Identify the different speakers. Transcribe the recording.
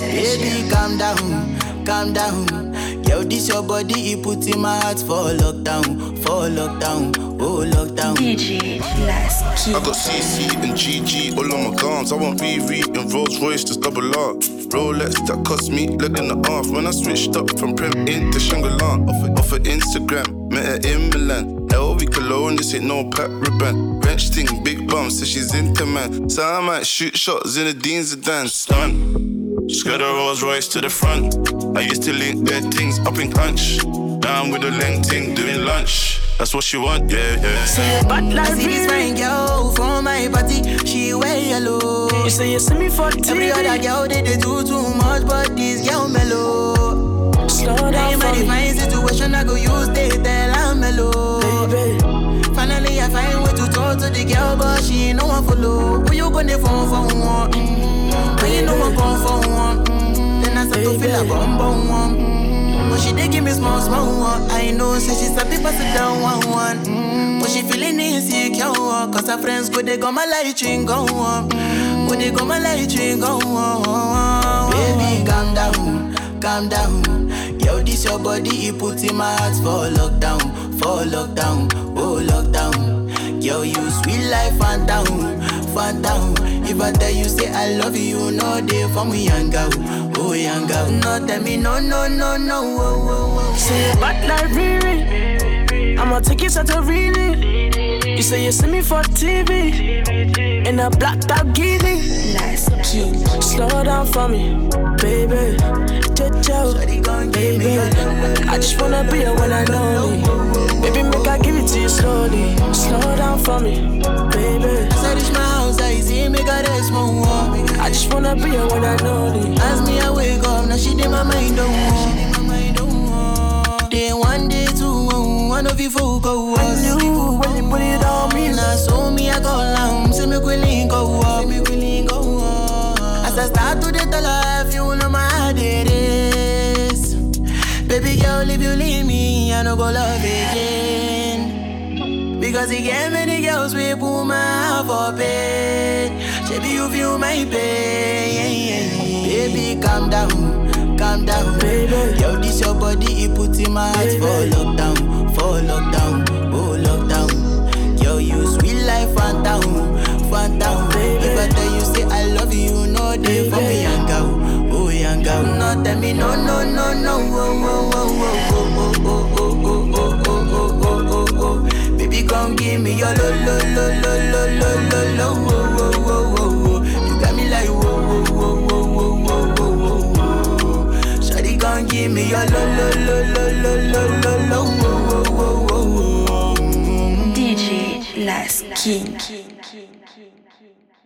Speaker 1: Baby, calm down, calm down. Yo, this your body, it put in my heart for lockdown, for lockdown, oh lockdown.
Speaker 2: DJ Last King.
Speaker 3: I got CC and GG all on my guns. I want VV and Rolls Royce, just double R. Rolex that cost me leg and a half. When I switched up from Prem into Shangri-La. Off of, off of Instagram, met her in Milan. LV cologne, this ain't no Paco Rabanne. French thing, big bum, says she's into man. So I might shoot shots in the Dean's of dance. Stun. Skirt a Rolls Royce to the front. I used to link their things up in crunch. Down with the link ting, doing lunch. That's what she want, yeah, yeah.
Speaker 4: Say bad
Speaker 1: I
Speaker 4: like
Speaker 1: see this fine girl from my party, she wear yellow.
Speaker 4: You say you see me for
Speaker 1: Every other girl they, they do too much, but this girl mellow.
Speaker 4: Slow
Speaker 1: Now
Speaker 4: down
Speaker 1: in my
Speaker 4: for me,
Speaker 1: for one, mm-hmm. then I start to feel a bum bum one. Mm-hmm. But she dey give me small small one. I know, say she sabi pass it down one one. Mm-hmm. But she feeling insecure, cause her friends go they go my light ring go on. Go they go my light ring go on. Baby, calm down, calm down. Yo, this your body, it put in my heart for lockdown, for lockdown, oh lockdown. Yo, you sweet life, fan down, fan down. If I tell you say I love you, you know they for me young girl, oh young girl. No tell me no, no, no, no, oh, oh, oh.
Speaker 4: Say bad like Riri. I'ma take it to really. You say you see me for TV. In a black dog giddy.
Speaker 2: Last King.
Speaker 4: Slow down for me, baby. Jojo,
Speaker 1: Shawty gon' give me
Speaker 4: baby. I just wanna be a one and only. Baby, make I give it to you slowly. Slow down for me,
Speaker 1: I
Speaker 4: just wanna be a one and only.
Speaker 1: As me I wake up, now she did my mind don't walk. Day one, day two, oh, one of you folk go
Speaker 4: I knew when you put it on me.
Speaker 1: Now so me I go long, say me we link go up, me we go up. As I start to the life, you know my heart it is. Baby girl, if you leave me, I no go love again. Because he gave many girls we put my heart for bed. Baby, you feel my pain. Baby, calm down, calm down.
Speaker 4: Baby.
Speaker 1: Yo, this your body, it put in my heart for lockdown, for lockdown, oh lockdown. Yo, you sweet life, phantom, phantom.
Speaker 4: Baby.
Speaker 1: If I tell you say I love you, you know for me young girl, oh young girl. No tell me no, no, no, no, oh, oh, oh, oh, oh, oh, oh, oh, oh, oh, oh, oh, oh, oh, oh. Baby, come give me your lo, lo, lo, King, king,
Speaker 2: king, king, king.